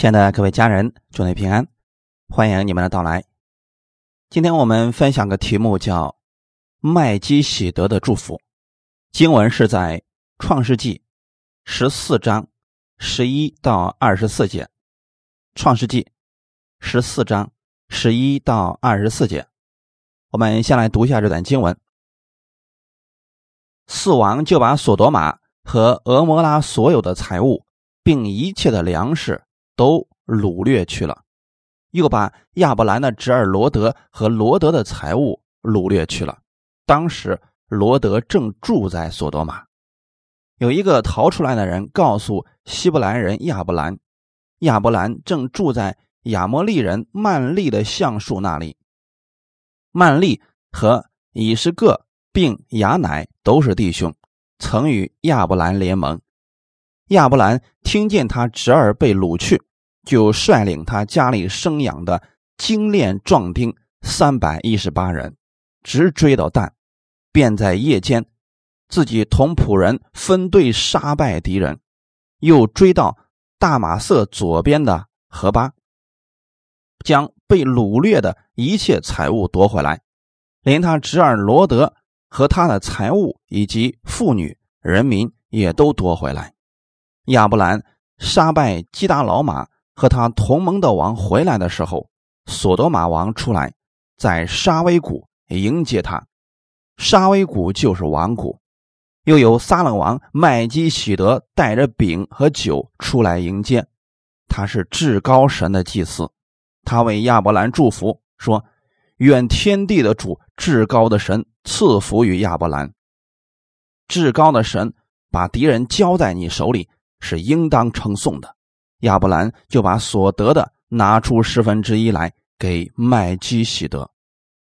亲爱的各位家人，祝你平安，欢迎你们的到来。今天我们分享个题目，叫“麦基喜德的祝福”。经文是在创世纪十四章十一到二十四节。创世纪十四章十一到二十四节，我们先来读一下这段经文。四王就把索多玛和俄摩拉所有的财物，并一切的粮食。都掳掠去了，又把亚伯兰的侄儿罗德和罗德的财物掳掠去了。当时罗德正住在索多玛，有一个逃出来的人告诉希伯兰人亚伯兰，亚伯兰正住在亚摩利人曼利的橡树那里。曼利和以实各并雅乃都是弟兄，曾与亚伯兰联盟。亚伯兰听见他侄儿被掳去。就率领他家里生养的精练壮丁三百一十八人，直追到但，便在夜间自己同仆人分队杀败敌人，又追到大马色左边的河巴，将被掳掠的一切财物夺回来，连他侄儿罗德和他的财物以及妇女人民也都夺回来。亚伯兰杀败基达老马。和他同盟的王回来的时候，索多玛王出来，在沙威谷迎接他。沙威谷就是王谷。又有撒冷王麦基喜德带着饼和酒出来迎接。他是至高神的祭司。他为亚伯兰祝福，说：“愿天地的主至高的神赐福于亚伯兰。至高的神把敌人交在你手里，是应当称颂的。”亚伯兰就把所得的拿出十分之一来给麦基喜德。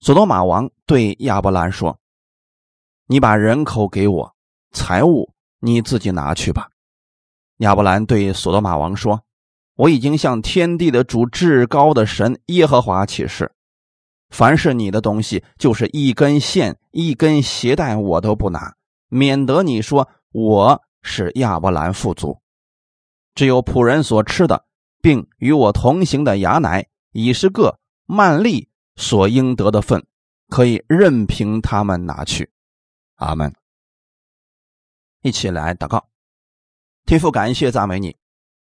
索多玛王对亚伯兰说：“你把人口给我，财物你自己拿去吧。”亚伯兰对索多玛王说：“我已经向天地的主至高的神耶和华起誓，凡是你的东西，就是一根线、一根鞋带，我都不拿，免得你说我是亚伯兰富足。”只有仆人所吃的，并与我同行的雅乃、以是个曼利所应得的份，可以任凭他们拿去。阿门。一起来祷告，天父，感谢赞美你，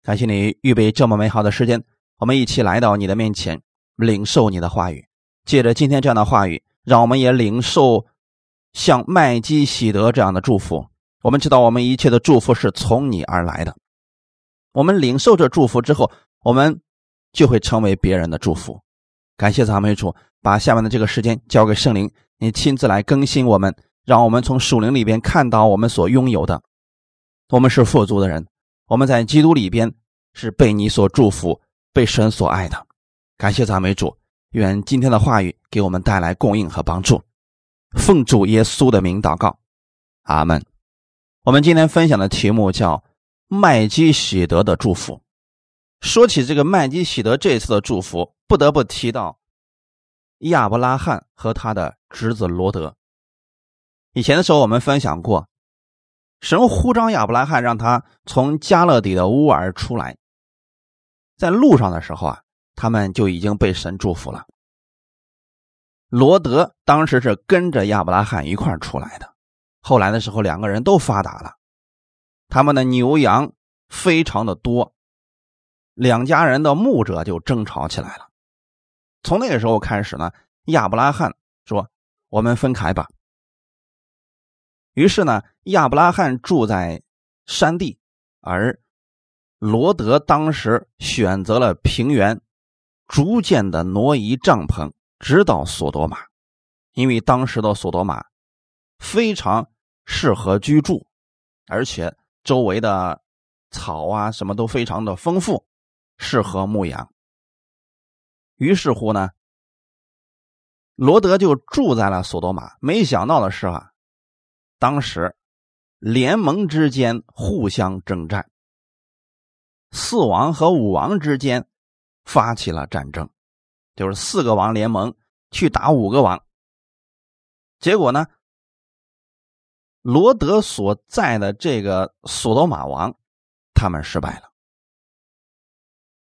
感谢你预备这么美好的时间，我们一起来到你的面前，领受你的话语。借着今天这样的话语，让我们也领受像麦基喜德这样的祝福。我们知道，我们一切的祝福是从你而来的。我们领受这祝福之后，我们就会成为别人的祝福。感谢赞美主，把下面的这个时间交给圣灵，你亲自来更新我们，让我们从属灵里边看到我们所拥有的。我们是富足的人，我们在基督里边是被你所祝福、被神所爱的。感谢赞美主，愿今天的话语给我们带来供应和帮助。奉主耶稣的名祷告，阿门。我们今天分享的题目叫。麦基喜德的祝福。说起这个麦基喜德这次的祝福，不得不提到亚伯拉罕和他的侄子罗德。以前的时候，我们分享过，神呼召亚伯拉罕，让他从加勒底的乌尔出来。在路上的时候啊，他们就已经被神祝福了。罗德当时是跟着亚伯拉罕一块出来的，后来的时候，两个人都发达了。他们的牛羊非常的多，两家人的牧者就争吵起来了。从那个时候开始呢，亚伯拉罕说：“我们分开吧。”于是呢，亚伯拉罕住在山地，而罗德当时选择了平原，逐渐的挪移帐篷，直到索多玛，因为当时的索多玛非常适合居住，而且。周围的草啊，什么都非常的丰富，适合牧羊。于是乎呢，罗德就住在了索多玛。没想到的是啊，当时联盟之间互相征战，四王和五王之间发起了战争，就是四个王联盟去打五个王。结果呢？罗德所在的这个索多玛王，他们失败了。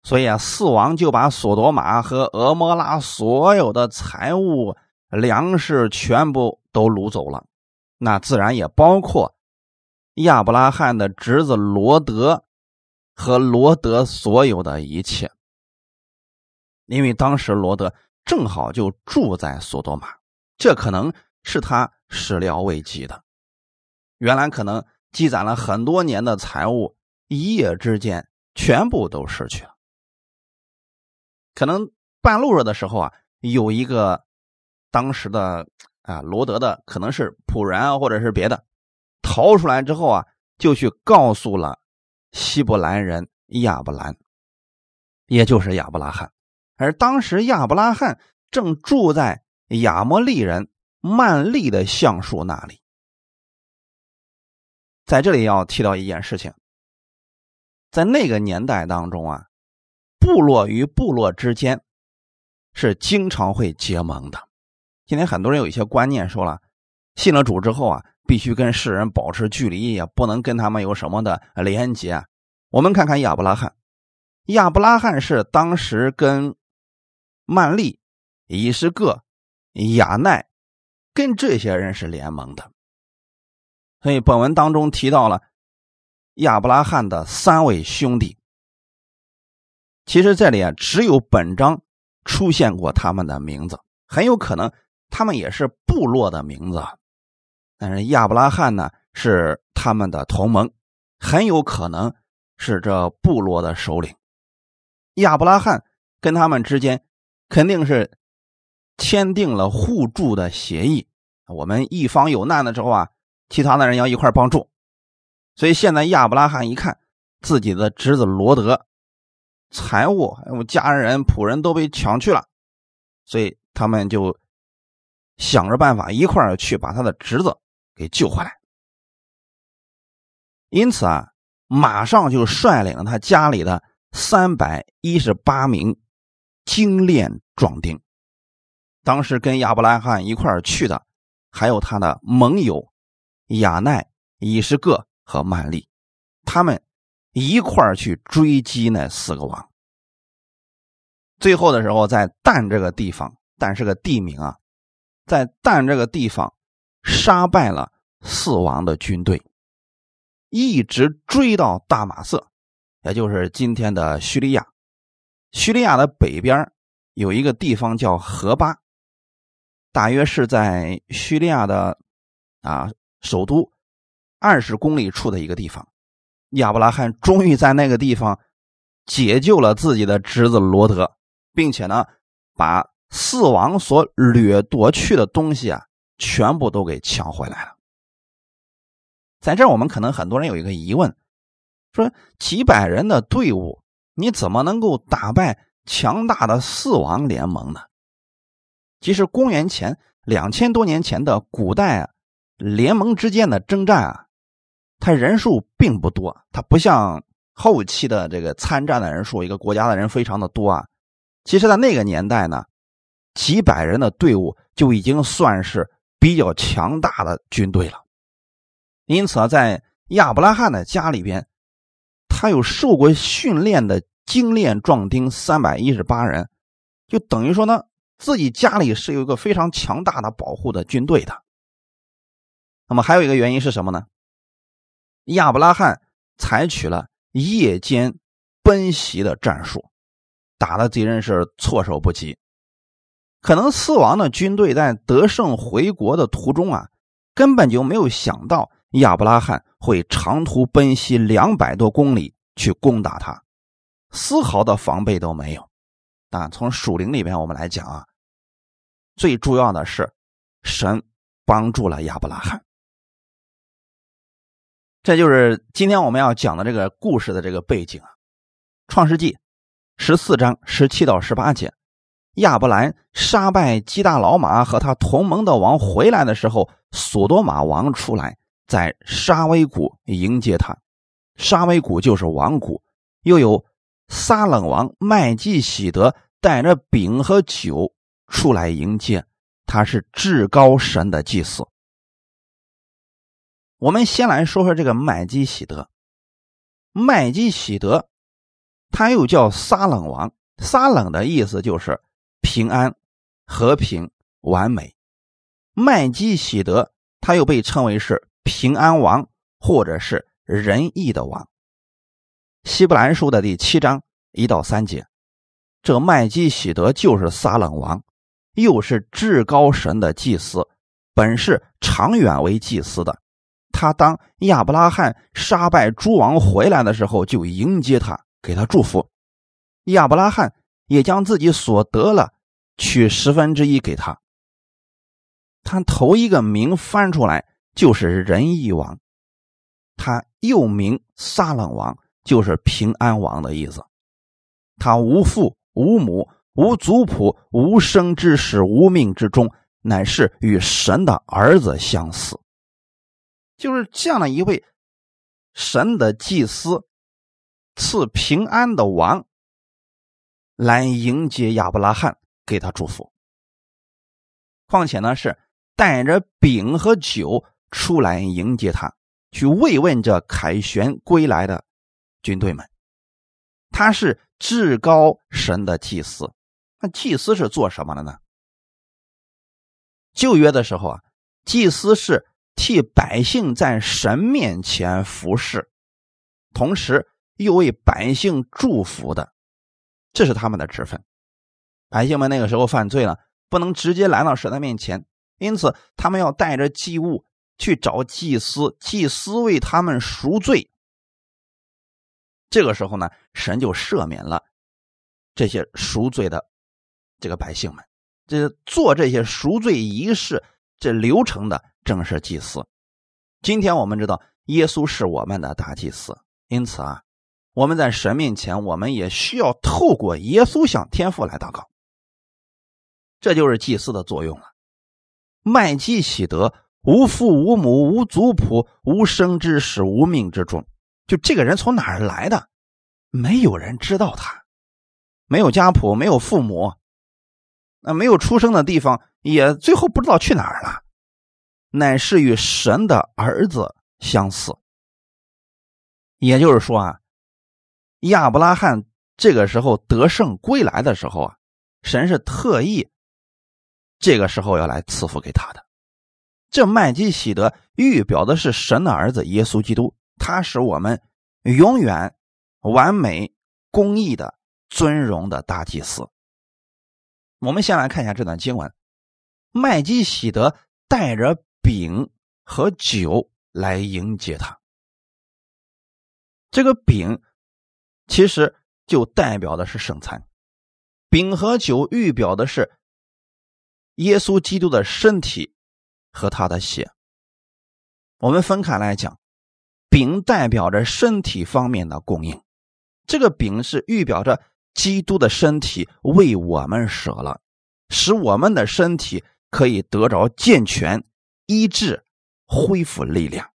所以啊，四王就把索多玛和俄摩拉所有的财物、粮食全部都掳走了，那自然也包括亚伯拉罕的侄子罗德和罗德所有的一切，因为当时罗德正好就住在索多玛，这可能是他始料未及的。原来可能积攒了很多年的财物，一夜之间全部都失去了。可能半路上的时候啊，有一个当时的啊罗德的，可能是仆人啊，或者是别的，逃出来之后啊，就去告诉了希伯来人亚伯兰，也就是亚伯拉罕。而当时亚伯拉罕正住在亚摩利人曼利的橡树那里。在这里要提到一件事情，在那个年代当中啊。部落与部落之间是经常会结盟的。今天很多人有一些观念，说了信了主之后啊，必须跟世人保持距离，也不能跟他们有什么的连接。我们看看亚伯拉罕，亚伯拉罕是当时跟曼利、以实各、亚奈跟这些人是联盟的。所以本文当中提到了亚伯拉罕的三位兄弟。其实这里啊，只有本章出现过他们的名字，很有可能他们也是部落的名字。但是亚伯拉罕呢是他们的同盟，很有可能是这部落的首领。亚伯拉罕跟他们之间肯定是签订了互助的协议，我们一方有难的时候啊，其他的人要一块帮助。所以现在亚伯拉罕一看自己的侄子罗德。财物还有家人仆人都被抢去了，所以他们就想着办法一块去把他的侄子给救回来。因此啊，马上就率领了他家里的三百一十八名精炼壮丁。当时跟亚伯拉罕一块去的还有他的盟友亚奈、以实各和曼利，他们。一块儿去追击那四个王。最后的时候，在旦这个地方，但是个地名啊，在旦这个地方杀败了四王的军队，一直追到大马色，也就是今天的叙利亚。叙利亚的北边有一个地方叫河巴，大约是在叙利亚的啊首都二十公里处的一个地方。亚伯拉罕终于在那个地方解救了自己的侄子罗德，并且呢，把四王所掠夺去的东西啊，全部都给抢回来了。在这儿，我们可能很多人有一个疑问：说几百人的队伍，你怎么能够打败强大的四王联盟呢？其实，公元前两千多年前的古代啊，联盟之间的征战啊。他人数并不多，他不像后期的这个参战的人数，一个国家的人非常的多啊。其实，在那个年代呢，几百人的队伍就已经算是比较强大的军队了。因此，在亚伯拉罕的家里边，他有受过训练的精练壮丁三百一十八人，就等于说呢，自己家里是有一个非常强大的保护的军队的。那么还有一个原因是什么呢？亚伯拉罕采取了夜间奔袭的战术，打的敌人是措手不及。可能四王的军队在得胜回国的途中啊，根本就没有想到亚伯拉罕会长途奔袭两百多公里去攻打他，丝毫的防备都没有。但从属灵里边我们来讲啊，最重要的是神帮助了亚伯拉罕。这就是今天我们要讲的这个故事的这个背景啊，《创世纪》十四章十七到十八节，亚伯兰杀败基大老马和他同盟的王回来的时候，索多玛王出来在沙威谷迎接他，沙威谷就是王谷，又有撒冷王麦基喜德带着饼和酒出来迎接，他是至高神的祭司。我们先来说说这个麦基喜德。麦基喜德他又叫撒冷王。撒冷的意思就是平安、和平、完美。麦基喜德他又被称为是平安王，或者是仁义的王。希伯来书的第七章一到三节，这麦基喜德就是撒冷王，又是至高神的祭司，本是长远为祭司的。他当亚伯拉罕杀败诸王回来的时候，就迎接他，给他祝福。亚伯拉罕也将自己所得了取十分之一给他。他头一个名翻出来就是仁义王，他又名撒冷王，就是平安王的意思。他无父无母无族谱无生之始无命之终，乃是与神的儿子相似。就是这样的一位神的祭司，赐平安的王，来迎接亚伯拉罕，给他祝福。况且呢，是带着饼和酒出来迎接他，去慰问着凯旋归来的军队们。他是至高神的祭司。那祭司是做什么的呢？旧约的时候啊，祭司是。替百姓在神面前服侍，同时又为百姓祝福的，这是他们的职分。百姓们那个时候犯罪了，不能直接来到神的面前，因此他们要带着祭物去找祭司，祭司为他们赎罪。这个时候呢，神就赦免了这些赎罪的这个百姓们。这做这些赎罪仪式这流程的。正是祭司。今天我们知道耶稣是我们的大祭司，因此啊，我们在神面前，我们也需要透过耶稣向天父来祷告。这就是祭司的作用了。麦基喜德无父无母无族谱无生之始无命之中，就这个人从哪儿来的？没有人知道他，没有家谱，没有父母，那没有出生的地方，也最后不知道去哪儿了。乃是与神的儿子相似，也就是说啊，亚伯拉罕这个时候得胜归来的时候啊，神是特意这个时候要来赐福给他的。这麦基喜德预表的是神的儿子耶稣基督，他是我们永远完美公义的尊荣的大祭司。我们先来看一下这段经文，麦基喜德带着。饼和酒来迎接他。这个饼其实就代表的是圣餐，饼和酒预表的是耶稣基督的身体和他的血。我们分开来讲，饼代表着身体方面的供应，这个饼是预表着基督的身体为我们舍了，使我们的身体可以得着健全。医治、恢复力量。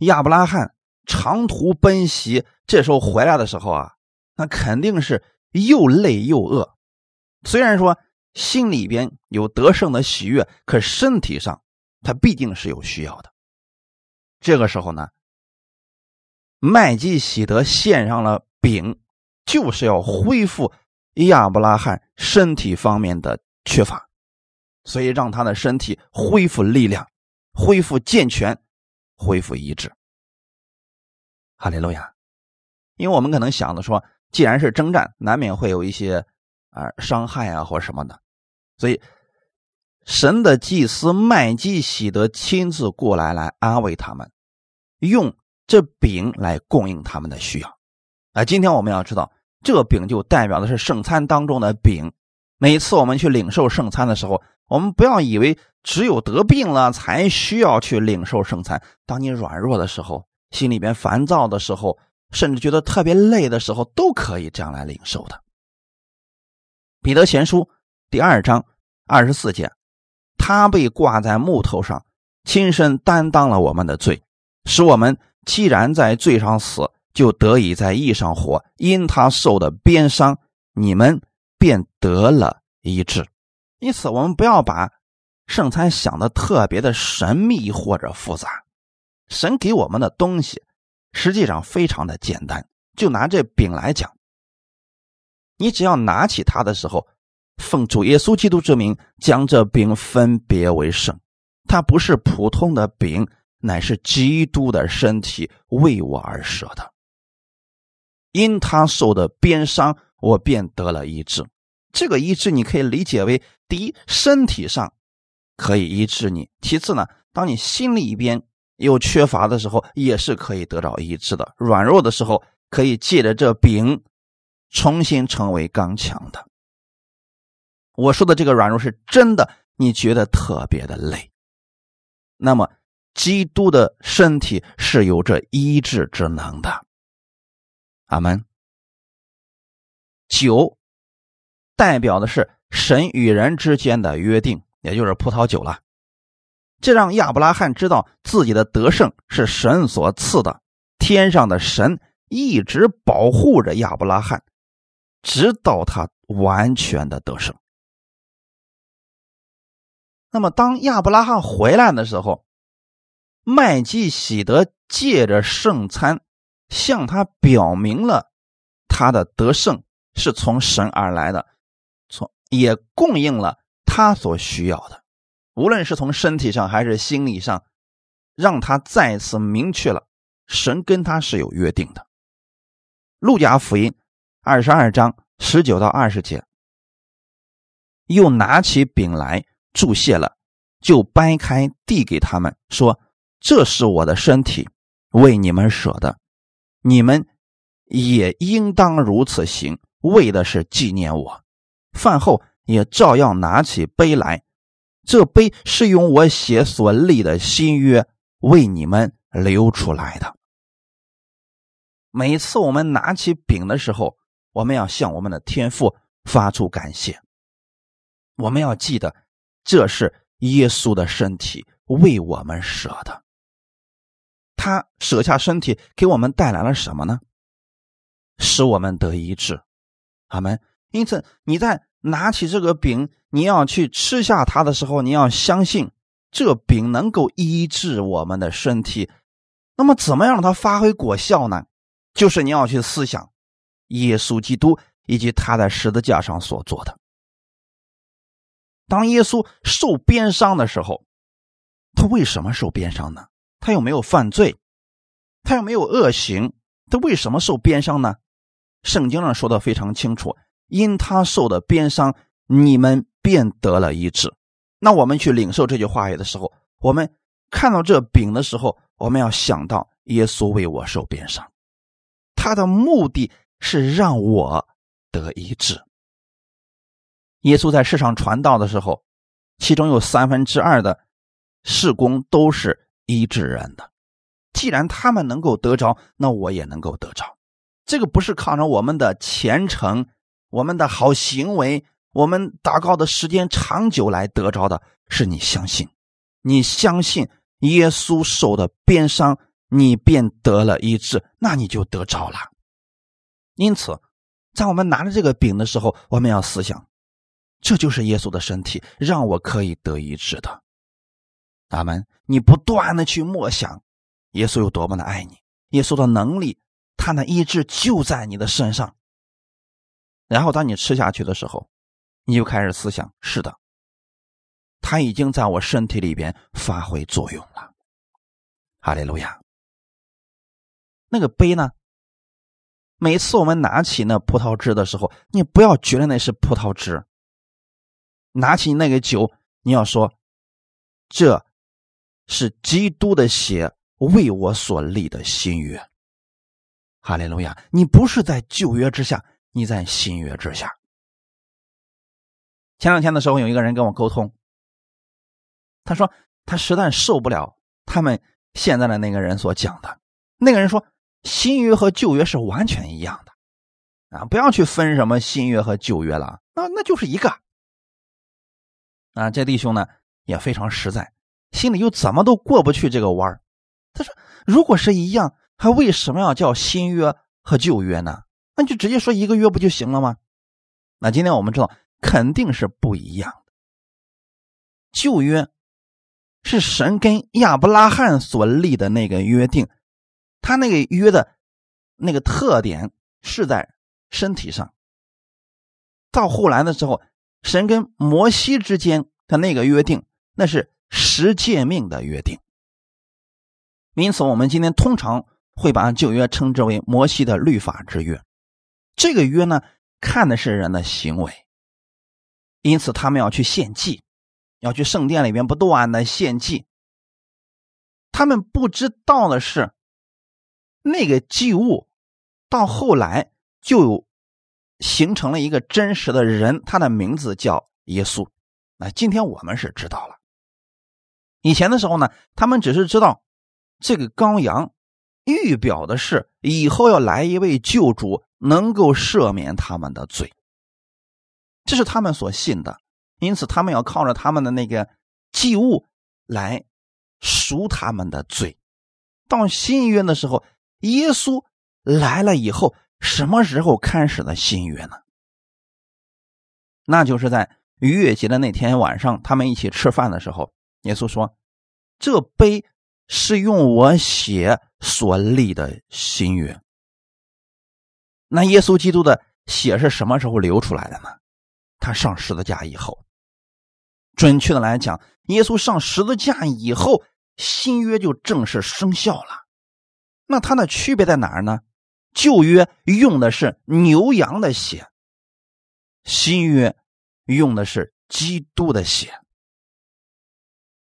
亚伯拉罕长途奔袭，这时候回来的时候啊，那肯定是又累又饿。虽然说心里边有得胜的喜悦，可身体上他必定是有需要的。这个时候呢，麦基喜德献上了饼，就是要恢复亚伯拉罕身体方面的缺乏。所以让他的身体恢复力量，恢复健全，恢复医治。哈利路亚！因为我们可能想的说，既然是征战，难免会有一些啊伤害啊或什么的，所以神的祭司麦基喜德亲自过来来安慰他们，用这饼来供应他们的需要。啊，今天我们要知道，这饼就代表的是圣餐当中的饼。每次我们去领受圣餐的时候，我们不要以为只有得病了才需要去领受圣餐。当你软弱的时候，心里边烦躁的时候，甚至觉得特别累的时候，都可以这样来领受的。彼得前书第二章二十四节，他被挂在木头上，亲身担当了我们的罪，使我们既然在罪上死，就得以在义上活。因他受的鞭伤，你们。便得了医治，因此我们不要把圣餐想的特别的神秘或者复杂。神给我们的东西实际上非常的简单，就拿这饼来讲，你只要拿起它的时候，奉主耶稣基督之名，将这饼分别为圣。它不是普通的饼，乃是基督的身体，为我而舍的。因他受的鞭伤，我便得了医治。这个医治你可以理解为：第一，身体上可以医治你；其次呢，当你心里边有缺乏的时候，也是可以得到医治的。软弱的时候，可以借着这饼重新成为刚强的。我说的这个软弱是真的，你觉得特别的累。那么，基督的身体是有着医治之能的。阿门。酒代表的是神与人之间的约定，也就是葡萄酒了。这让亚伯拉罕知道自己的得胜是神所赐的。天上的神一直保护着亚伯拉罕，直到他完全的得胜。那么，当亚伯拉罕回来的时候，麦基喜德借着圣餐。向他表明了他的得胜是从神而来的，也供应了他所需要的，无论是从身体上还是心理上，让他再次明确了神跟他是有约定的。路加福音二十二章十九到二十节，又拿起饼来注谢了，就掰开递给他们，说：“这是我的身体，为你们舍的。”你们也应当如此行，为的是纪念我。饭后也照样拿起杯来，这杯是用我血所立的新约为你们流出来的。每次我们拿起饼的时候，我们要向我们的天父发出感谢。我们要记得，这是耶稣的身体为我们舍的。他舍下身体给我们带来了什么呢？使我们得医治，阿门。因此，你在拿起这个饼，你要去吃下它的时候，你要相信这饼能够医治我们的身体。那么，怎么让它发挥果效呢？就是你要去思想耶稣基督以及他在十字架上所做的。当耶稣受鞭伤的时候，他为什么受鞭伤呢？他又没有犯罪，他又没有恶行，他为什么受鞭伤呢？圣经上说的非常清楚，因他受的鞭伤，你们便得了医治。那我们去领受这句话语的时候，我们看到这饼的时候，我们要想到耶稣为我受鞭伤，他的目的是让我得医治。耶稣在世上传道的时候，其中有三分之二的事工都是。医治人的，既然他们能够得着，那我也能够得着。这个不是靠着我们的虔诚、我们的好行为、我们祷告的时间长久来得着的，是你相信，你相信耶稣受的鞭伤，你便得了医治，那你就得着了。因此，在我们拿着这个饼的时候，我们要思想，这就是耶稣的身体，让我可以得医治的。阿门！你不断的去默想，耶稣有多么的爱你，耶稣的能力，他的医治就在你的身上。然后当你吃下去的时候，你就开始思想：是的，他已经在我身体里边发挥作用了。哈利路亚！那个杯呢？每次我们拿起那葡萄汁的时候，你不要觉得那是葡萄汁。拿起那个酒，你要说这。是基督的血为我所立的新约，哈利路亚！你不是在旧约之下，你在新约之下。前两天的时候，有一个人跟我沟通，他说他实在受不了他们现在的那个人所讲的。那个人说，新约和旧约是完全一样的啊，不要去分什么新约和旧约了，那那就是一个啊。这弟兄呢也非常实在。心里又怎么都过不去这个弯儿。他说：“如果是一样，还为什么要叫新约和旧约呢？那就直接说一个约不就行了吗？”那今天我们知道肯定是不一样的。旧约是神跟亚伯拉罕所立的那个约定，他那个约的那个特点是在身体上。到后来的时候，神跟摩西之间的那个约定，那是十诫命的约定。因此，我们今天通常会把旧约称之为摩西的律法之约。这个约呢，看的是人的行为。因此，他们要去献祭，要去圣殿里边不断的献祭。他们不知道的是，那个祭物到后来就有形成了一个真实的人，他的名字叫耶稣。那今天我们是知道了。以前的时候呢，他们只是知道这个羔羊预表的是以后要来一位救主，能够赦免他们的罪。这是他们所信的，因此他们要靠着他们的那个祭物来赎他们的罪。到新约的时候，耶稣来了以后，什么时候开始的新约呢？那就是在逾越节的那天晚上，他们一起吃饭的时候，耶稣说：“这杯是用我血所立的新约。”那耶稣基督的血是什么时候流出来的呢？他上十字架以后，准确的来讲，耶稣上十字架以后，新约就正式生效了。那它的区别在哪儿呢？旧约用的是牛羊的血，新约用的是基督的血。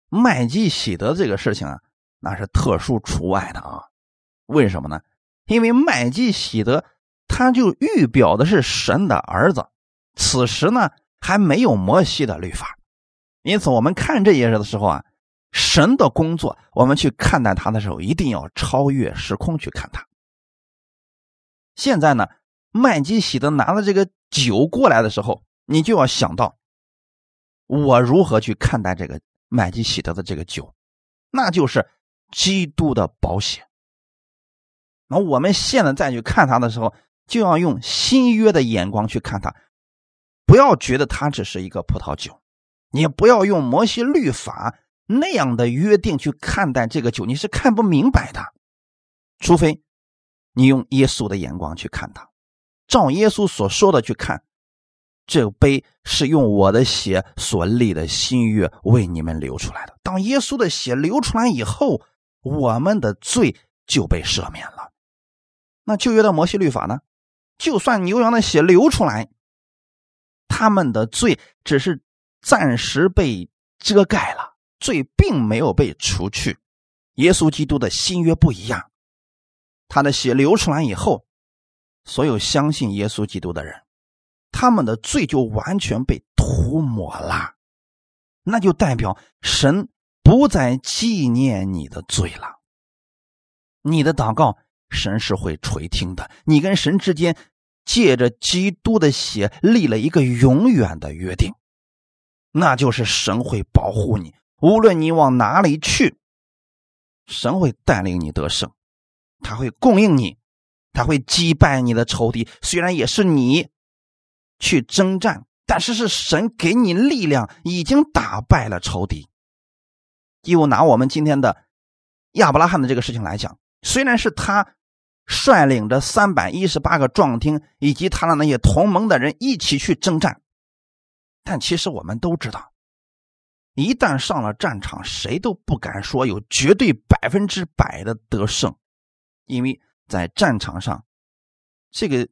麦基洗德这个事情啊，那是特殊除外的啊。为什么呢？因为麦基洗德他就预表的是神的儿子。此时呢，还没有摩西的律法，因此我们看这些事的时候啊，神的工作，我们去看待他的时候，一定要超越时空去看他。现在呢，麦基喜德拿了这个酒过来的时候，你就要想到，我如何去看待这个麦基喜德的这个酒，那就是基督的保险。那我们现在再去看他的时候，就要用新约的眼光去看他。不要觉得它只是一个葡萄酒，你不要用摩西律法那样的约定去看待这个酒，你是看不明白的。除非你用耶稣的眼光去看它，照耶稣所说的去看，这杯是用我的血所立的新约为你们流出来的。当耶稣的血流出来以后，我们的罪就被赦免了。那旧约的摩西律法呢？就算牛羊的血流出来。他们的罪只是暂时被遮盖了，罪并没有被除去。耶稣基督的新约不一样，他的血流出来以后，所有相信耶稣基督的人，他们的罪就完全被涂抹了，那就代表神不再纪念你的罪了。你的祷告，神是会垂听的。你跟神之间。借着基督的血立了一个永远的约定，那就是神会保护你，无论你往哪里去，神会带领你得胜，他会供应你，他会击败你的仇敌。虽然也是你去征战，但是是神给你力量，已经打败了仇敌。又拿我们今天的亚伯拉罕的这个事情来讲，虽然是他。率领着三百一十八个壮丁以及他的那些同盟的人一起去征战，但其实我们都知道，一旦上了战场，谁都不敢说有绝对百分之百的得胜，因为在战场上，这个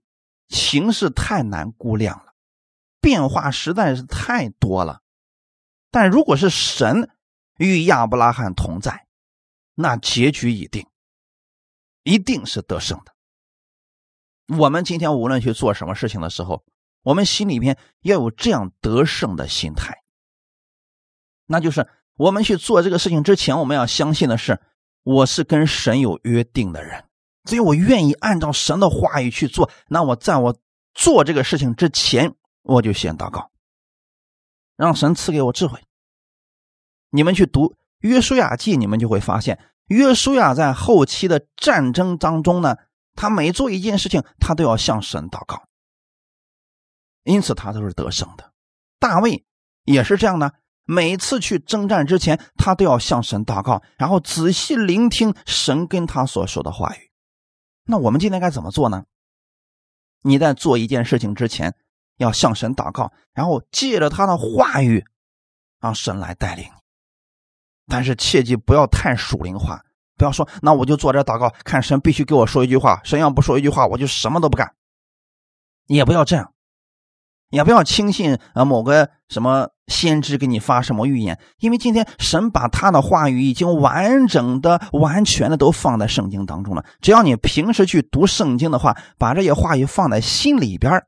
形势太难估量了，变化实在是太多了。但如果是神与亚伯拉罕同在，那结局已定。一定是得胜的。我们今天无论去做什么事情的时候，我们心里边要有这样得胜的心态。那就是我们去做这个事情之前，我们要相信的是，我是跟神有约定的人，所以我愿意按照神的话语去做。那我在我做这个事情之前，我就先祷告，让神赐给我智慧。你们去读约书亚记，你们就会发现。约书亚在后期的战争当中呢，他每做一件事情，他都要向神祷告，因此他都是得胜的。大卫也是这样的，每次去征战之前，他都要向神祷告，然后仔细聆听神跟他所说的话语。那我们今天该怎么做呢？你在做一件事情之前，要向神祷告，然后借着他的话语，让神来带领你。但是切记不要太属灵化，不要说那我就坐这祷告，看神必须给我说一句话，神要不说一句话，我就什么都不干。也不要这样，也不要轻信啊某个什么先知给你发什么预言，因为今天神把他的话语已经完整的、完全的都放在圣经当中了。只要你平时去读圣经的话，把这些话语放在心里边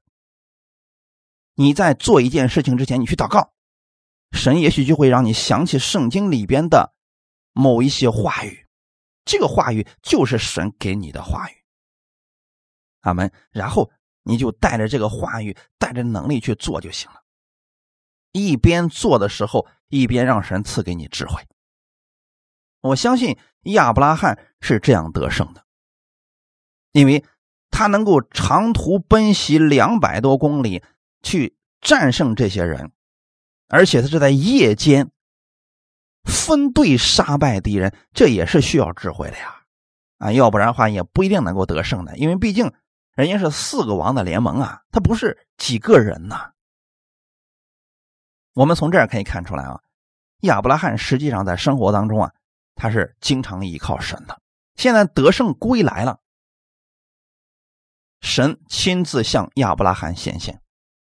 你在做一件事情之前，你去祷告。神也许就会让你想起圣经里边的某一些话语，这个话语就是神给你的话语。阿门。然后你就带着这个话语，带着能力去做就行了。一边做的时候，一边让神赐给你智慧。我相信亚伯拉罕是这样得胜的，因为他能够长途奔袭两百多公里去战胜这些人。而且他是在夜间分队杀败敌人，这也是需要智慧的呀，啊，要不然的话也不一定能够得胜的，因为毕竟人家是四个王的联盟啊，他不是几个人呐。我们从这儿可以看出来啊，亚伯拉罕实际上在生活当中啊，他是经常依靠神的。现在得胜归来了，神亲自向亚伯拉罕显现，《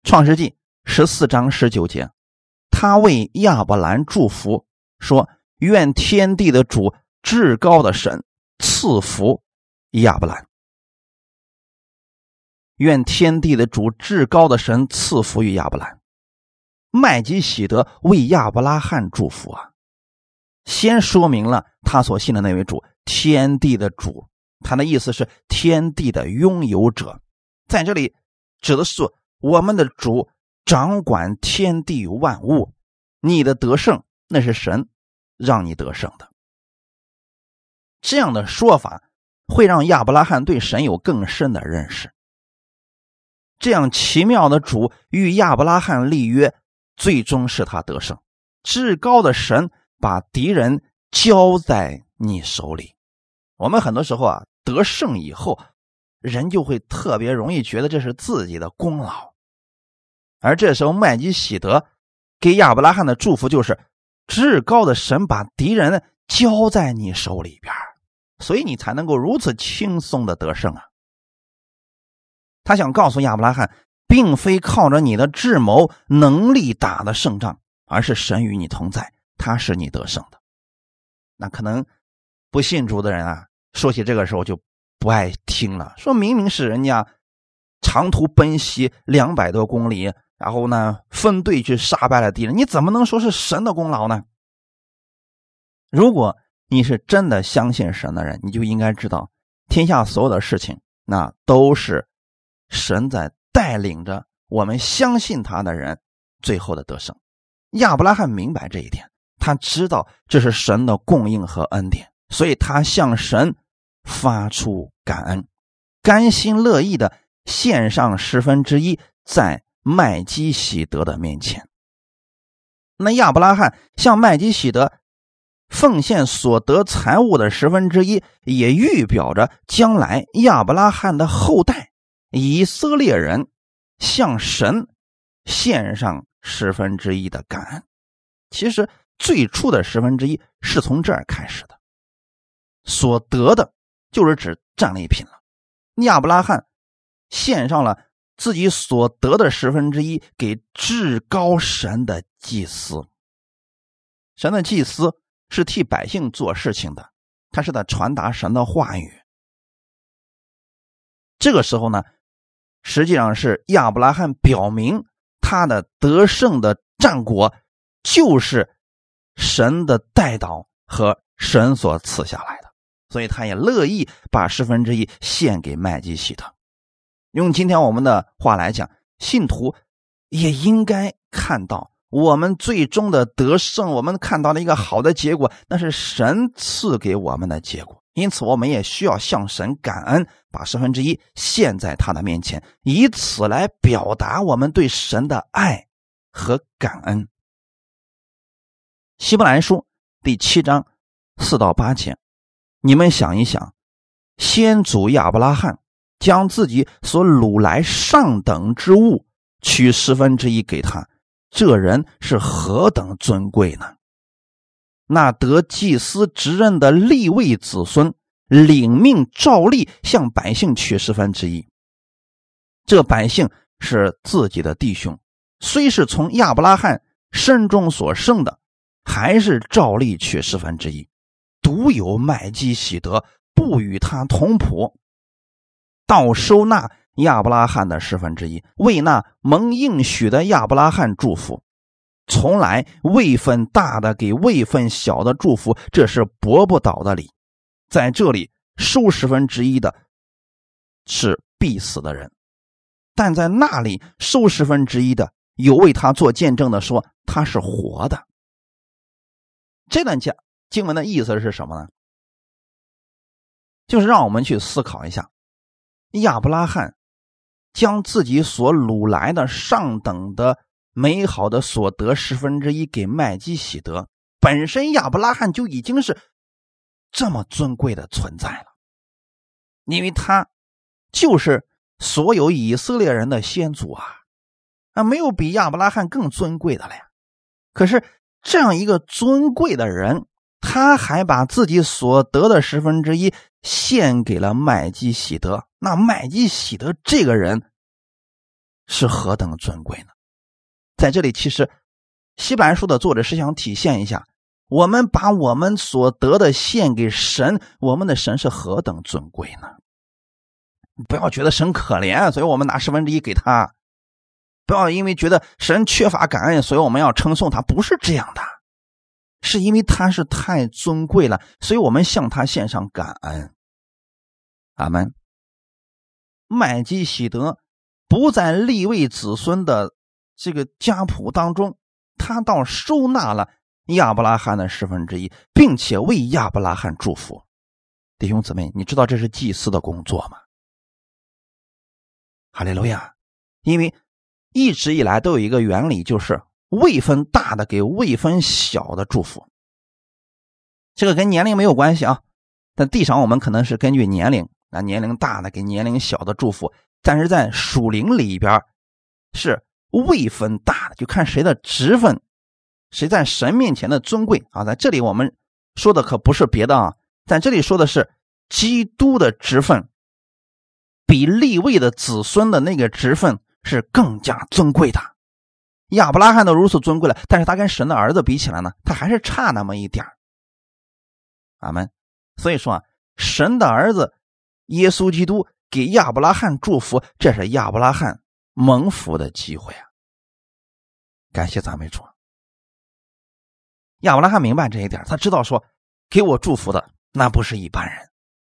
创世纪十四章十九节。他为亚伯兰祝福，说：“愿天地的主、至高的神赐福亚伯兰。愿天地的主、至高的神赐福于亚伯兰。”麦基喜德为亚伯拉罕祝福啊，先说明了他所信的那位主——天地的主，他的意思是天地的拥有者，在这里指的是我们的主。掌管天地万物，你的得胜那是神让你得胜的。这样的说法会让亚伯拉罕对神有更深的认识。这样奇妙的主与亚伯拉罕立约，最终是他得胜。至高的神把敌人交在你手里。我们很多时候啊，得胜以后，人就会特别容易觉得这是自己的功劳。而这时候，麦基喜德给亚伯拉罕的祝福就是：至高的神把敌人交在你手里边，所以你才能够如此轻松的得胜啊！他想告诉亚伯拉罕，并非靠着你的智谋能力打的胜仗，而是神与你同在，他是你得胜的。那可能不信主的人啊，说起这个时候就不爱听了，说明明是人家长途奔袭两百多公里。然后呢，分队去杀败了敌人，你怎么能说是神的功劳呢？如果你是真的相信神的人，你就应该知道，天下所有的事情，那都是神在带领着我们相信他的人最后的得胜。亚伯拉罕明白这一点，他知道这是神的供应和恩典，所以他向神发出感恩，甘心乐意的献上十分之一，在。麦基喜德的面前，那亚伯拉罕向麦基喜德奉献所得财物的十分之一，也预表着将来亚伯拉罕的后代以色列人向神献上十分之一的感恩。其实最初的十分之一是从这儿开始的，所得的就是指战利品了。亚伯拉罕献上了。自己所得的十分之一给至高神的祭司。神的祭司是替百姓做事情的，他是在传达神的话语。这个时候呢，实际上是亚伯拉罕表明他的得胜的战果就是神的带导和神所赐下来的，所以他也乐意把十分之一献给麦基洗德。用今天我们的话来讲，信徒也应该看到我们最终的得胜，我们看到了一个好的结果，那是神赐给我们的结果。因此，我们也需要向神感恩，把十分之一献在他的面前，以此来表达我们对神的爱和感恩。希伯来书第七章四到八节，你们想一想，先祖亚伯拉罕将自己所掳来上等之物取十分之一给他，这人是何等尊贵呢？那得祭司职任的立位子孙领命照例向百姓取十分之一，这百姓是自己的弟兄，虽是从亚伯拉罕身中所剩的，还是照例取十分之一。独有麦基喜德不与他同谱，倒收纳亚伯拉罕的十分之一，为那蒙应许的亚伯拉罕祝福，从来位分大的给位分小的祝福，这是驳不倒的理。在这里收十分之一的是必死的人，但在那里收十分之一的有为他做见证的说他是活的。这段讲。经文的意思是什么呢？就是让我们去思考一下，亚伯拉罕将自己所掳来的上等的美好的所得十分之一给麦基喜德，本身亚伯拉罕就已经是这么尊贵的存在了，因为他就是所有以色列人的先祖啊，啊，没有比亚伯拉罕更尊贵的了呀。可是这样一个尊贵的人。他还把自己所得的十分之一献给了麦基喜德。那麦基喜德这个人是何等尊贵呢？在这里，其实希伯来书的作者是想体现一下：我们把我们所得的献给神，我们的神是何等尊贵呢？不要觉得神可怜，所以我们拿十分之一给他；不要因为觉得神缺乏感恩，所以我们要称颂他。不是这样的。是因为他是太尊贵了，所以我们向他献上感恩。阿门。麦基喜德不在立位子孙的这个家谱当中，他倒收纳了亚伯拉罕的十分之一，并且为亚伯拉罕祝福。弟兄姊妹，你知道这是祭司的工作吗？哈利路亚！因为一直以来都有一个原理，就是。未分大的给未分小的祝福，这个跟年龄没有关系啊。在地上我们可能是根据年龄，啊年龄大的给年龄小的祝福，但是在属灵里边是未分大的，就看谁的职分，谁在神面前的尊贵啊。在这里我们说的可不是别的啊，在这里说的是基督的职分，比立位的子孙的那个职分是更加尊贵的。亚伯拉罕都如此尊贵了，但是他跟神的儿子比起来呢，他还是差那么一点阿门。所以说啊，神的儿子耶稣基督给亚伯拉罕祝福，这是亚伯拉罕蒙福的机会啊！感谢赞美主。亚伯拉罕明白这一点，他知道说给我祝福的那不是一般人，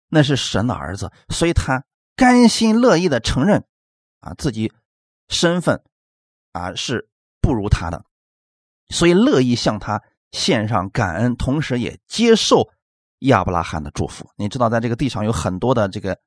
那是神的儿子，所以他甘心乐意的承认啊自己身份啊是。不如他的，所以乐意向他献上感恩，同时也接受亚伯拉罕的祝福。你知道，在这个地上有很多的这个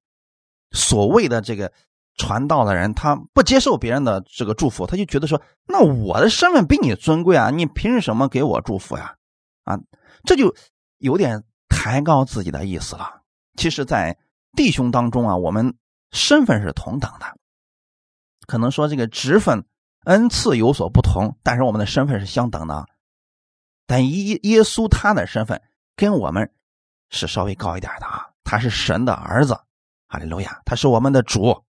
所谓的这个传道的人，他不接受别人的这个祝福，他就觉得说：“那我的身份比你尊贵啊，你凭什么给我祝福呀？”啊，这就有点抬高自己的意思了。其实，在弟兄当中啊，我们身份是同等的，可能说这个职分。恩赐有所不同，但是我们的身份是相等的。但耶耶稣他的身份跟我们是稍微高一点的啊，他是神的儿子，哈利路亚，他是我们的主，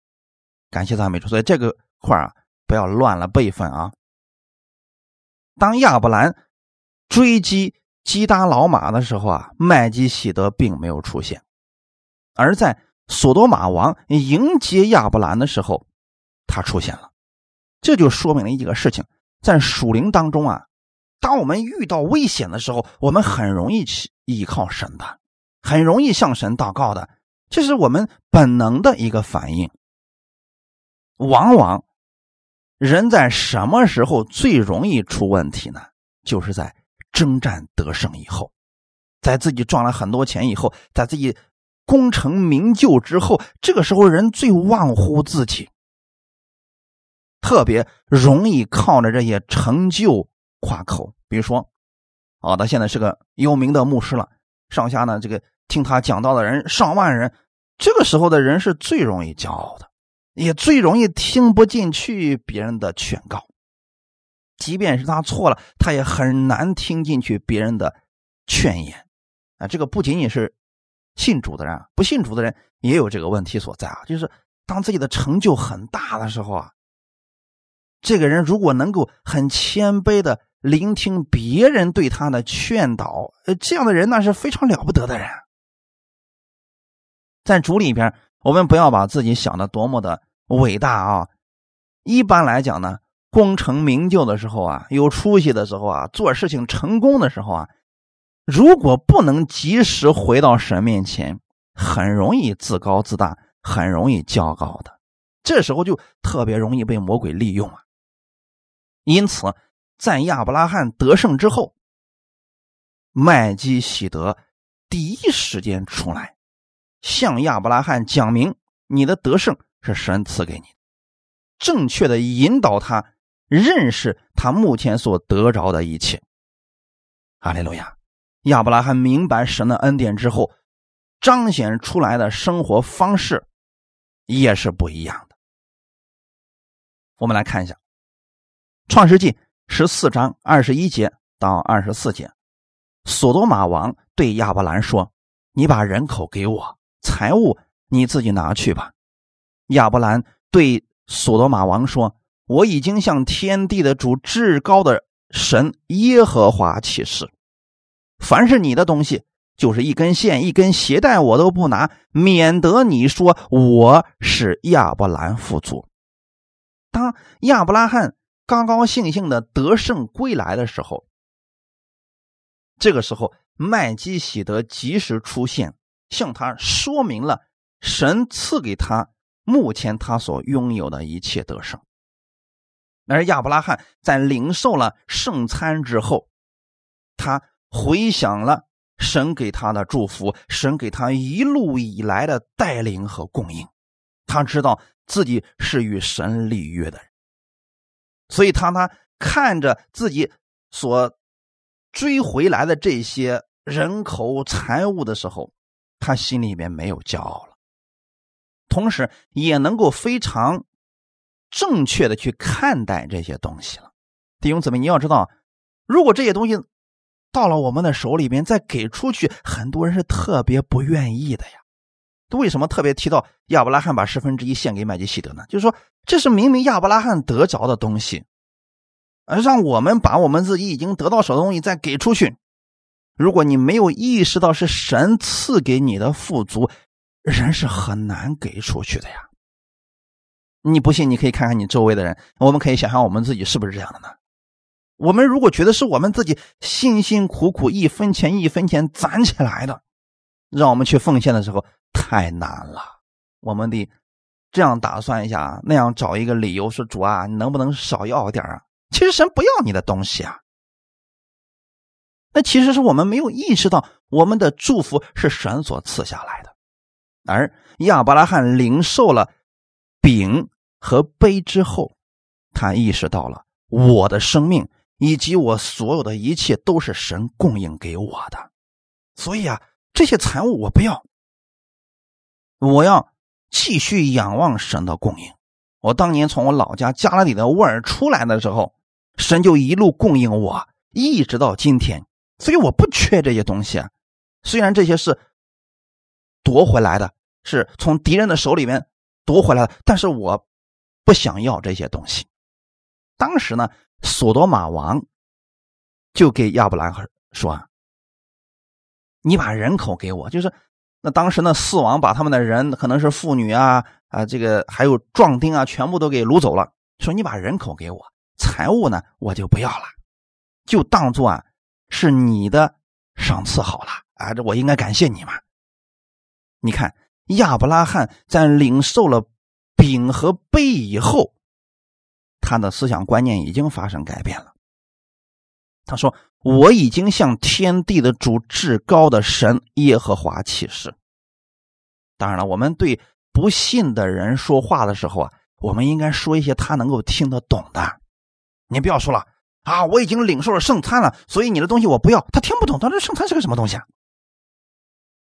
感谢赞美主。所以这个块啊，不要乱了辈分啊。当亚伯兰追击基达老马的时候啊，麦基喜德并没有出现，而在索多玛王迎接亚伯兰的时候，他出现了。这就说明了一个事情，在属灵当中啊，当我们遇到危险的时候，我们很容易去依靠神的，很容易向神祷告的，这是我们本能的一个反应。往往人在什么时候最容易出问题呢？就是在征战得胜以后，在自己赚了很多钱以后，在自己功成名就之后，这个时候人最忘乎自己。特别容易靠着这些成就夸口，比如说，哦，他现在是个有名的牧师了，上下呢这个听他讲道的人上万人，这个时候的人是最容易骄傲的，也最容易听不进去别人的劝告。即便是他错了，他也很难听进去别人的劝言。啊，这个不仅仅是信主的人，不信主的人也有这个问题所在啊。就是当自己的成就很大的时候啊，这个人如果能够很谦卑的聆听别人对他的劝导，呃，这样的人那是非常了不得的人。在主里边，我们不要把自己想的多么的伟大啊。一般来讲呢。功成名就的时候啊，有出息的时候啊，做事情成功的时候啊，如果不能及时回到神面前，很容易自高自大，很容易骄傲的。这时候就特别容易被魔鬼利用啊。因此，在亚伯拉罕得胜之后，麦基喜德第一时间出来，向亚伯拉罕讲明你的得胜是神赐给你的，正确的引导他。认识他目前所得着的一切，阿利路亚！亚伯拉罕明白神的恩典之后，彰显出来的生活方式也是不一样的。我们来看一下《创世纪》十四章二十一节到二十四节，索多玛王对亚伯兰说：“你把人口给我，财物你自己拿去吧。”亚伯兰对索多玛王说。我已经向天地的主至高的神耶和华起誓，凡是你的东西，就是一根线、一根鞋带，我都不拿，免得你说我是亚伯兰富足。当亚伯拉罕高高兴兴的得胜归来的时候，这个时候麦基喜德及时出现，向他说明了神赐给他目前他所拥有的一切得胜。而亚伯拉罕在领受了圣餐之后，他回想了神给他的祝福，神给他一路以来的带领和供应，他知道自己是与神立约的人，所以当他看着自己所追回来的这些人口财物的时候，他心里面没有骄傲了，同时也能够非常。正确的去看待这些东西了，弟兄姊妹，你要知道，如果这些东西到了我们的手里边再给出去，很多人是特别不愿意的呀。为什么特别提到亚伯拉罕把十分之一献给麦基希德呢？就是说，这是明明亚伯拉罕得着的东西，而让我们把我们自己已经得到手的东西再给出去，如果你没有意识到是神赐给你的富足，人是很难给出去的呀。你不信，你可以看看你周围的人。我们可以想想我们自己是不是这样的呢？我们如果觉得是我们自己辛辛苦苦一分钱一分钱攒起来的，让我们去奉献的时候太难了。我们得这样打算一下，那样找一个理由说：“主啊，你能不能少要点啊？”其实神不要你的东西啊。那其实是我们没有意识到，我们的祝福是神所赐下来的。而亚伯拉罕领受了饼。和杯之后，他意识到了我的生命以及我所有的一切都是神供应给我的，所以啊，这些财物我不要，我要继续仰望神的供应。我当年从我老家加拉底的沃尔出来的时候，神就一路供应我，一直到今天，所以我不缺这些东西啊。虽然这些是夺回来的，是从敌人的手里面夺回来的，但是我。不想要这些东西。当时呢，索多玛王就给亚伯兰说：“啊你把人口给我，就是那当时呢，四王把他们的人，可能是妇女啊啊，这个还有壮丁啊，全部都给掳走了。说你把人口给我，财物呢我就不要了，就当做啊是你的赏赐好了啊，这我应该感谢你嘛。你看亚伯拉罕在领受了。”饼和杯以后，他的思想观念已经发生改变了。他说：“我已经向天地的主、至高的神耶和华起誓。”当然了，我们对不信的人说话的时候啊，我们应该说一些他能够听得懂的。你不要说了啊，我已经领受了圣餐了，所以你的东西我不要。他听不懂，他说圣餐是个什么东西啊？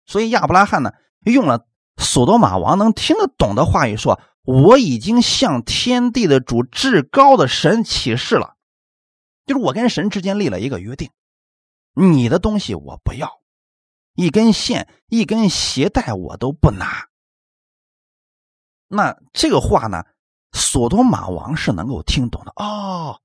所以亚伯拉罕呢，用了索多玛王能听得懂的话语说：“我已经向天地的主至高的神起誓了，就是我跟神之间立了一个约定，你的东西我不要，一根线、一根鞋带我都不拿。”那这个话呢，索多玛王是能够听懂的哦。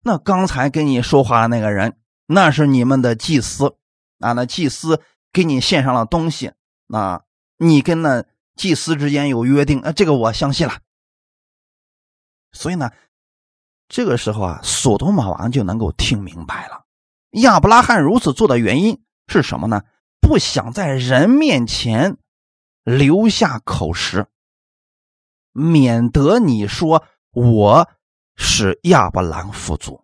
那刚才跟你说话的那个人，那是你们的祭司啊，那祭司给你献上了东西，那你跟那祭司之间有约定，啊，这个我相信了。所以呢，这个时候啊，索多玛王就能够听明白了，亚伯拉罕如此做的原因是什么呢？不想在人面前留下口实。免得你说我是亚伯兰父祖。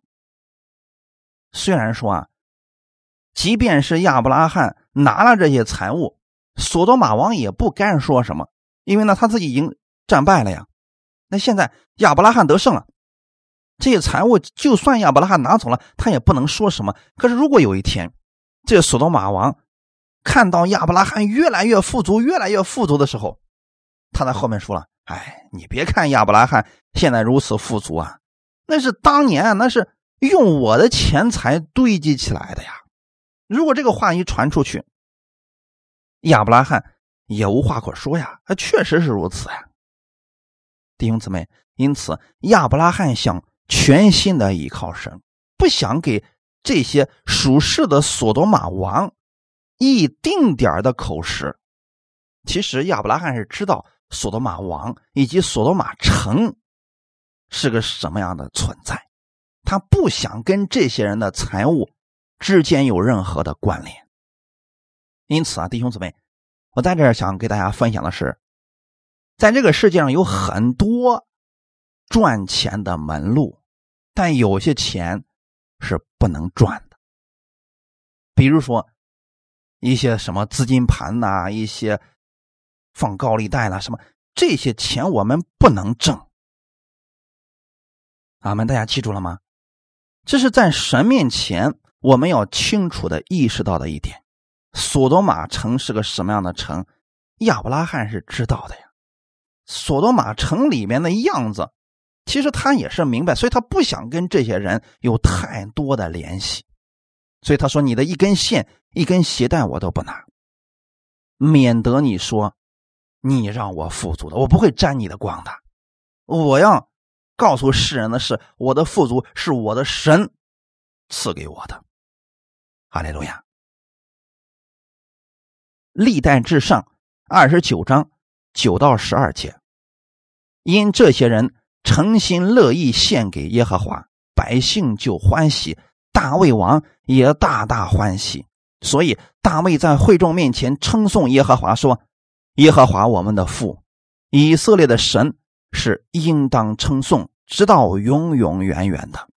虽然说啊，即便是亚伯拉罕拿了这些财物，索多玛王也不该说什么，因为呢他自己已经战败了呀。那现在亚伯拉罕得胜了，这些财物就算亚伯拉罕拿走了，他也不能说什么。可是如果有一天，这索多玛王看到亚伯拉罕越来越富足、越来越富足的时候，他在后面说了。哎，你别看亚伯拉罕现在如此富足啊，那是当年那是用我的钱财堆积起来的呀。如果这个话一传出去，亚伯拉罕也无话可说呀。他确实是如此呀，弟兄姊妹。因此，亚伯拉罕想全心的依靠神，不想给这些属世的索多玛王一丁点的口实。其实，亚伯拉罕是知道。索多玛王以及索多玛城是个什么样的存在？他不想跟这些人的财物之间有任何的关联。因此啊，弟兄姊妹，我在这儿想给大家分享的是，在这个世界上有很多赚钱的门路，但有些钱是不能赚的。比如说一些什么资金盘呐，一些。放高利贷了什么？这些钱我们不能挣。俺们大家记住了吗？这是在神面前我们要清楚的意识到的一点。索多玛城是个什么样的城？亚伯拉罕是知道的呀。索多玛城里面的样子，其实他也是明白，所以他不想跟这些人有太多的联系。所以他说：“你的一根线、一根鞋带我都不拿，免得你说。”你让我富足的，我不会沾你的光的。我要告诉世人的是，我的富足是我的神赐给我的。哈利路亚。历代至上二十九章九到十二节，因这些人诚心乐意献给耶和华，百姓就欢喜，大卫王也大大欢喜。所以大卫在会众面前称颂耶和华说。耶和华我们的父，以色列的神是应当称颂，直到永永远远的。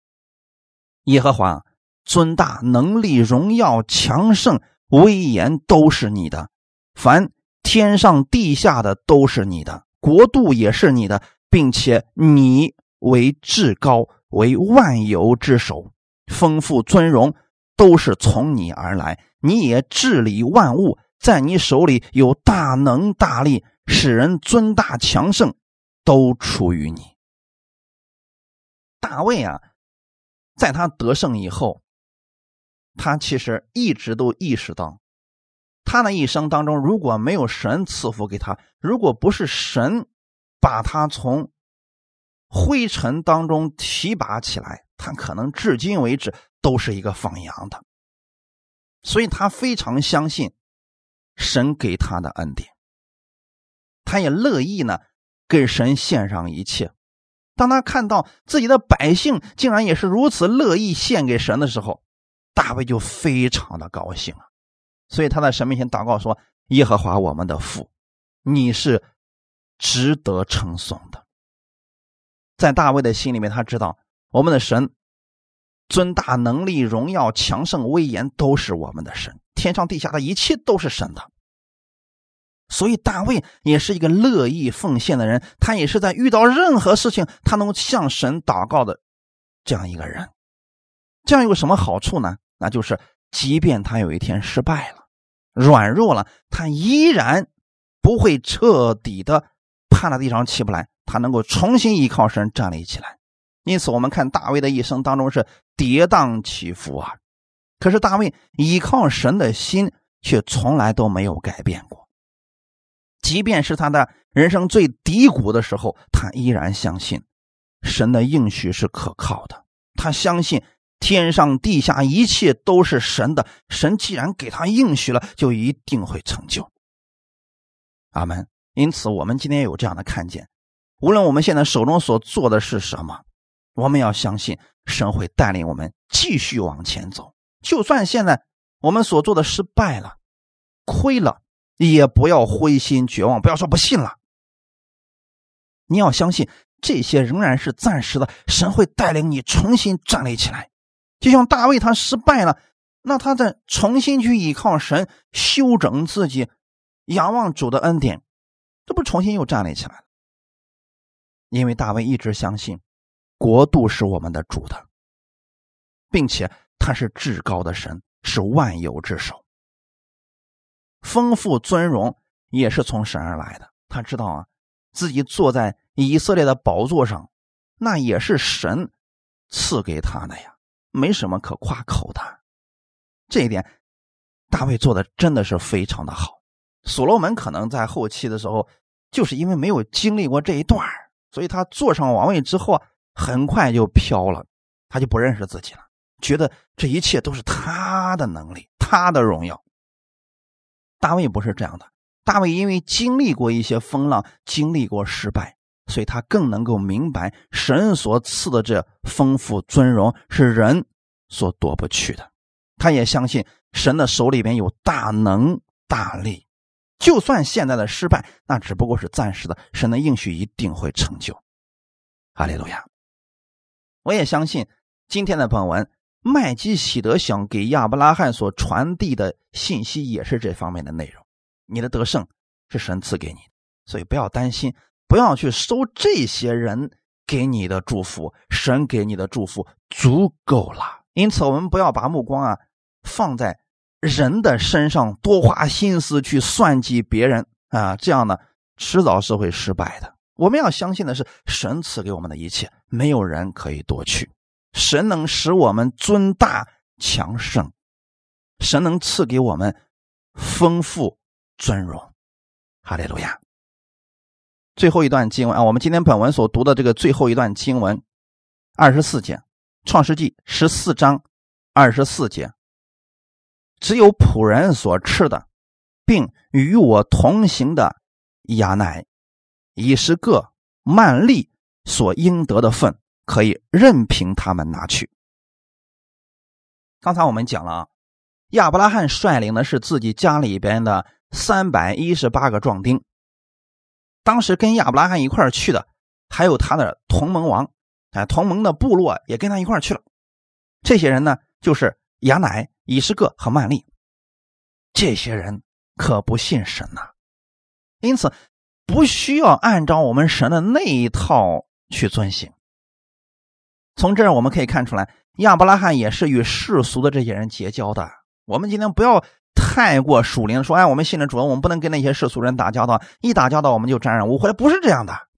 耶和华尊大能力荣耀强盛威严都是你的，凡天上地下的都是你的，国度也是你的，并且你为至高，为万有之首，丰富尊荣都是从你而来，你也治理万物。在你手里有大能大力，使人尊大强盛，都出于你。大卫啊，在他得胜以后，他其实一直都意识到，他的一生当中如果没有神赐福给他，如果不是神把他从灰尘当中提拔起来，他可能至今为止都是一个放羊的。所以他非常相信。神给他的恩典，他也乐意呢，给神献上一切。当他看到自己的百姓竟然也是如此乐意献给神的时候，大卫就非常的高兴了。所以他在神面前祷告说：“耶和华我们的父，你是值得称颂的。”在大卫的心里面，他知道我们的神尊大、能力、荣耀、强盛、威严都是我们的神。天上地下的一切都是神的，所以大卫也是一个乐意奉献的人。他也是在遇到任何事情，他能向神祷告的这样一个人。这样有什么好处呢？那就是即便他有一天失败了、软弱了，他依然不会彻底的趴在地上起不来，他能够重新依靠神站立起来。因此，我们看大卫的一生当中是跌宕起伏啊，可是大卫依靠神的心却从来都没有改变过。即便是他的人生最低谷的时候，他依然相信神的应许是可靠的。他相信天上地下一切都是神的，神既然给他应许了，就一定会成就。阿门。因此，我们今天有这样的看见：无论我们现在手中所做的是什么。我们要相信神会带领我们继续往前走，就算现在我们所做的失败了、亏了，也不要灰心绝望，不要说不信了。你要相信这些仍然是暂时的，神会带领你重新站立起来。就像大卫他失败了，那他在重新去依靠神，修整自己，仰望主的恩典，这不重新又站立起来了？因为大卫一直相信。国度是我们的主的，并且他是至高的神，是万有之首。丰富尊荣也是从神而来的。他知道啊，自己坐在以色列的宝座上，那也是神赐给他的呀，没什么可夸口的。这一点，大卫做的真的是非常的好。所罗门可能在后期的时候，就是因为没有经历过这一段所以他坐上王位之后啊。很快就飘了，他就不认识自己了，觉得这一切都是他的能力，他的荣耀。大卫不是这样的，大卫因为经历过一些风浪，经历过失败，所以他更能够明白神所赐的这丰富尊荣是人所夺不去的。他也相信神的手里边有大能大力，就算现在的失败，那只不过是暂时的，神的应许一定会成就。哈利路亚。我也相信今天的本文，麦基喜德想给亚伯拉罕所传递的信息也是这方面的内容。你的得胜是神赐给你的，所以不要担心，不要去收这些人给你的祝福，神给你的祝福足够了。因此，我们不要把目光啊放在人的身上，多花心思去算计别人啊，这样呢，迟早是会失败的。我们要相信的是，神赐给我们的一切，没有人可以夺去。神能使我们尊大强盛，神能赐给我们丰富尊荣。哈利路亚。最后一段经文啊，我们今天本文所读的这个最后一段经文，二十四节，《创世纪》十四章二十四节，只有仆人所吃的，并与我同行的亚乃。以是个曼利所应得的份，可以任凭他们拿去。刚才我们讲了啊，亚伯拉罕率领的是自己家里边的三百一十八个壮丁。当时跟亚伯拉罕一块去的，还有他的同盟王，哎，同盟的部落也跟他一块去了。这些人呢，就是亚乃、以实各和曼利。这些人可不信神呐，因此。不需要按照我们神的那一套去遵行。从这儿我们可以看出来，亚伯拉罕也是与世俗的这些人结交的。我们今天不要太过属灵，说哎，我们信了主，我们不能跟那些世俗人打交道，一打交道我们就沾染污秽。不是这样的。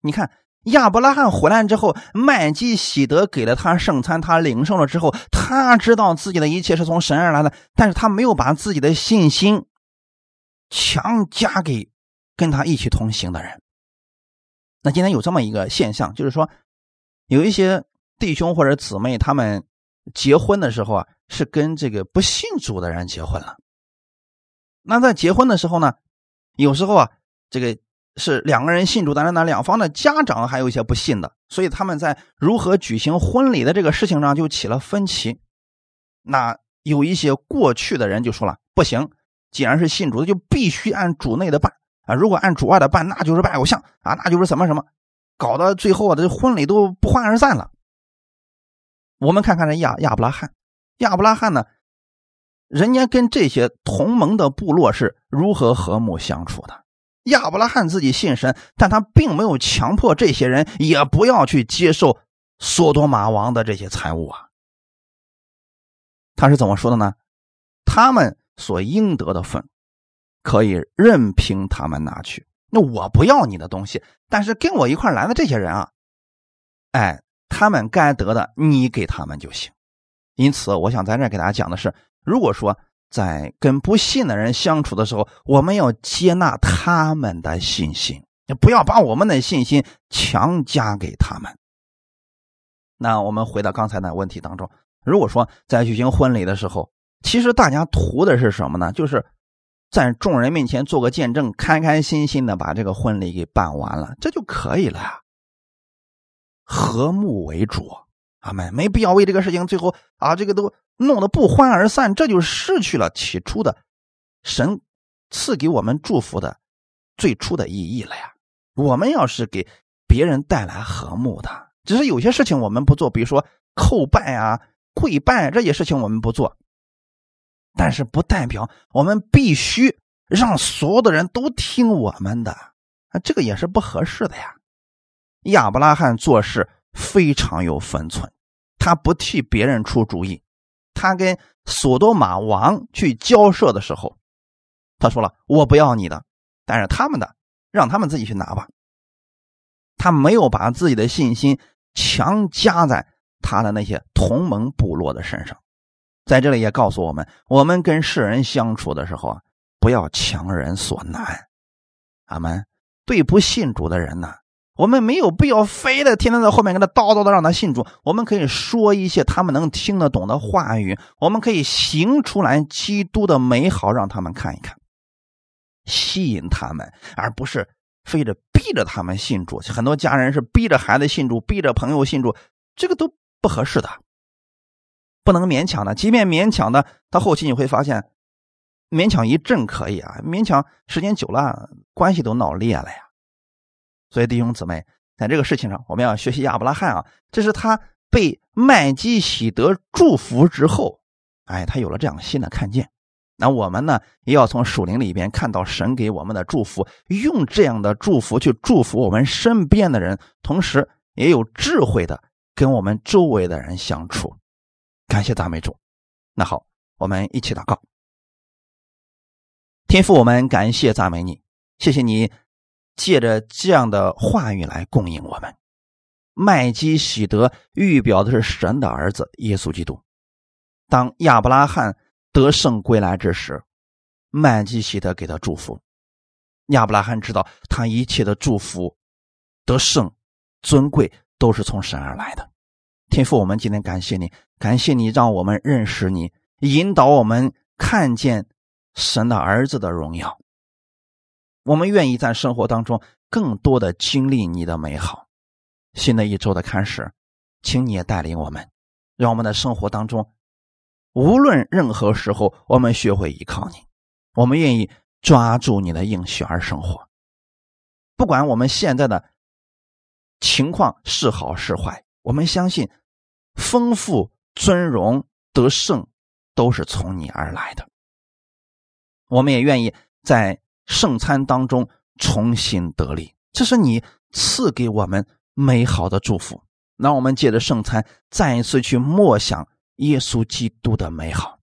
你看亚伯拉罕回来之后，麦基喜德给了他圣餐，他领受了之后，他知道自己的一切是从神而来的，但是他没有把自己的信心。强加给跟他一起同行的人。那今天有这么一个现象，就是说，有一些弟兄或者姊妹，他们结婚的时候啊，是跟这个不信主的人结婚了。那在结婚的时候呢，有时候啊，这个是两个人信主，但是呢，两方的家长还有一些不信的，所以他们在如何举行婚礼的这个事情上就起了分歧。那有一些过去的人就说了，不行。既然是信主的，就必须按主内的办啊！如果按主外的办，那就是拜偶像啊，那就是什么什么，搞到最后啊，这婚礼都不欢而散了。我们看看这亚亚伯拉罕，亚伯拉罕呢，人家跟这些同盟的部落是如何和睦相处的？亚伯拉罕自己信神，但他并没有强迫这些人也不要去接受索多玛王的这些财物啊。他是怎么说的呢？他们。所应得的份，可以任凭他们拿去。那我不要你的东西，但是跟我一块来的这些人啊，哎，他们该得的你给他们就行。因此，我想在这给大家讲的是，如果说在跟不信的人相处的时候，我们要接纳他们的信心，不要把我们的信心强加给他们。那我们回到刚才的问题当中，如果说在举行婚礼的时候，其实大家图的是什么呢？就是在众人面前做个见证，开开心心的把这个婚礼给办完了，这就可以了。和睦为主，阿门。没必要为这个事情最后啊，这个都弄得不欢而散，这就失去了起初的神赐给我们祝福的最初的意义了呀。我们要是给别人带来和睦的，只是有些事情我们不做，比如说叩拜啊、跪拜这些事情我们不做。但是不代表我们必须让所有的人都听我们的啊，这个也是不合适的呀。亚伯拉罕做事非常有分寸，他不替别人出主意。他跟索多玛王去交涉的时候，他说了：“我不要你的，但是他们的让他们自己去拿吧。”他没有把自己的信心强加在他的那些同盟部落的身上。在这里也告诉我们：我们跟世人相处的时候啊，不要强人所难。阿门。对不信主的人呢，我们没有必要非得天天在后面跟他叨叨的让他信主。我们可以说一些他们能听得懂的话语，我们可以行出来基督的美好，让他们看一看，吸引他们，而不是非得逼着他们信主。很多家人是逼着孩子信主，逼着朋友信主，这个都不合适的。不能勉强的，即便勉强的，到后期你会发现，勉强一阵可以啊，勉强时间久了，关系都闹裂了呀。所以弟兄姊妹，在这个事情上，我们要学习亚伯拉罕啊，这是他被麦基喜德祝福之后，哎，他有了这样新的看见。那我们呢，也要从属灵里边看到神给我们的祝福，用这样的祝福去祝福我们身边的人，同时也有智慧的跟我们周围的人相处。感谢赞美主，那好，我们一起祷告。天父，我们感谢赞美你，谢谢你借着这样的话语来供应我们。麦基喜德预表的是神的儿子耶稣基督。当亚伯拉罕得胜归来之时，麦基喜德给他祝福。亚伯拉罕知道他一切的祝福、得胜、尊贵都是从神而来的。天父，我们今天感谢你，感谢你让我们认识你，引导我们看见神的儿子的荣耀。我们愿意在生活当中更多的经历你的美好。新的一周的开始，请你也带领我们，让我们的生活当中，无论任何时候，我们学会依靠你。我们愿意抓住你的应许而生活，不管我们现在的情况是好是坏，我们相信。丰富、尊荣、得胜，都是从你而来的。我们也愿意在圣餐当中重新得力，这是你赐给我们美好的祝福。那我们借着圣餐，再一次去默想耶稣基督的美好。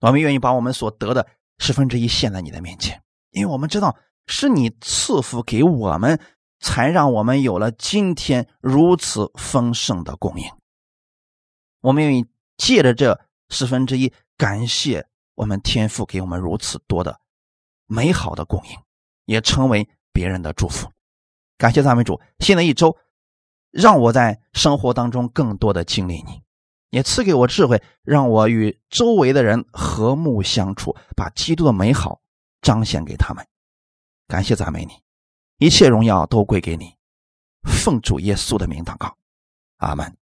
我们愿意把我们所得的十分之一献在你的面前，因为我们知道是你赐福给我们，才让我们有了今天如此丰盛的供应。我们愿意借着这十分之一，感谢我们天父给我们如此多的美好的供应，也成为别人的祝福。感谢赞美主，新的一周让我在生活当中更多的经历你，也赐给我智慧，让我与周围的人和睦相处，把基督的美好彰显给他们。感谢赞美你，一切荣耀都归给你。奉主耶稣的名祷告，阿门。